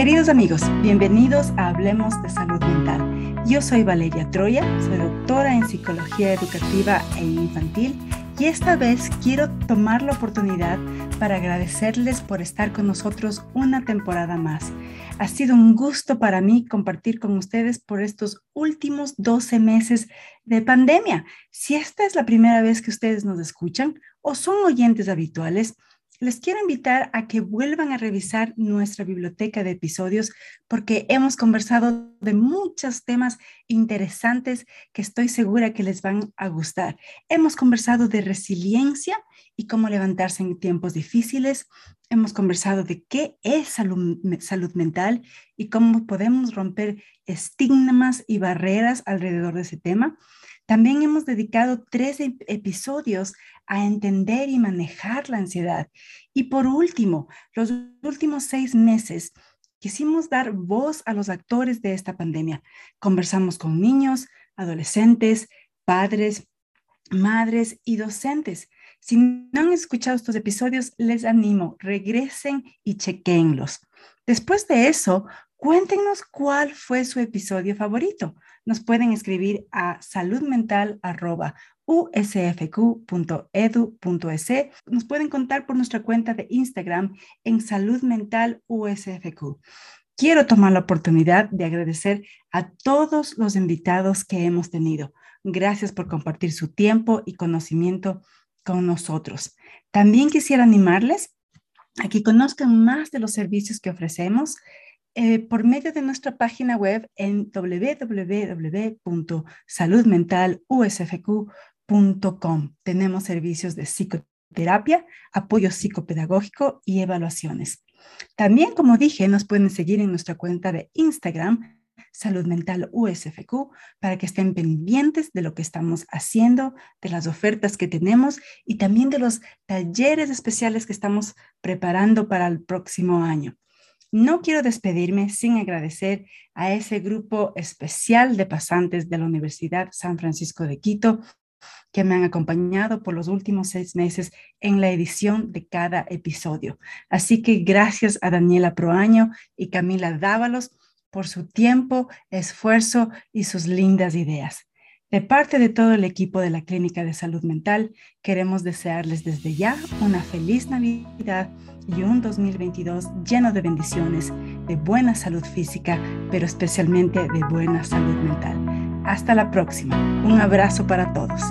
Queridos amigos, bienvenidos a Hablemos de Salud Mental. Yo soy Valeria Troya, soy doctora en Psicología Educativa e Infantil y esta vez quiero tomar la oportunidad para agradecerles por estar con nosotros una temporada más. Ha sido un gusto para mí compartir con ustedes por estos últimos 12 meses de pandemia. Si esta es la primera vez que ustedes nos escuchan o son oyentes habituales, les quiero invitar a que vuelvan a revisar nuestra biblioteca de episodios porque hemos conversado de muchos temas interesantes que estoy segura que les van a gustar. Hemos conversado de resiliencia y cómo levantarse en tiempos difíciles. Hemos conversado de qué es salud, mental y cómo podemos romper estigmas y barreras alrededor de ese tema. También hemos dedicado tres episodios a entender y manejar la ansiedad. Y por último, los últimos seis meses quisimos dar voz a los actores de esta pandemia. Conversamos con niños, adolescentes, padres, madres y docentes. Si no han escuchado estos episodios, les animo, regresen y chequenlos. Después de eso, Cuéntenos cuál fue su episodio favorito. Nos pueden escribir a saludmental.usfq.edu.es. Nos pueden contar por nuestra cuenta de Instagram en Salud Mental USFQ. Quiero tomar la oportunidad de agradecer a todos los invitados que hemos tenido. Gracias por compartir su tiempo y conocimiento con nosotros. También quisiera animarles a que conozcan más de los servicios que ofrecemos eh, por medio de nuestra página web en www.saludmentalusfq.com. Tenemos servicios de psicoterapia, apoyo psicopedagógico y evaluaciones. También, como dije, nos pueden seguir en nuestra cuenta de Instagram, Salud Mental USFQ, para que estén pendientes de lo que estamos haciendo, de las ofertas que tenemos y también de los talleres especiales que estamos preparando para el próximo año. No quiero despedirme sin agradecer a ese grupo especial de pasantes de la Universidad San Francisco de Quito que me han acompañado por los últimos seis meses en la edición de cada episodio. Así que gracias a Daniela Proaño y Camila Dávalos por su tiempo, esfuerzo y sus lindas ideas. De parte de todo el equipo de la Clínica de Salud Mental, queremos desearles desde ya una feliz Navidad y un 2022 lleno de bendiciones, de buena salud física, pero especialmente de buena salud mental. Hasta la próxima. Un abrazo para todos.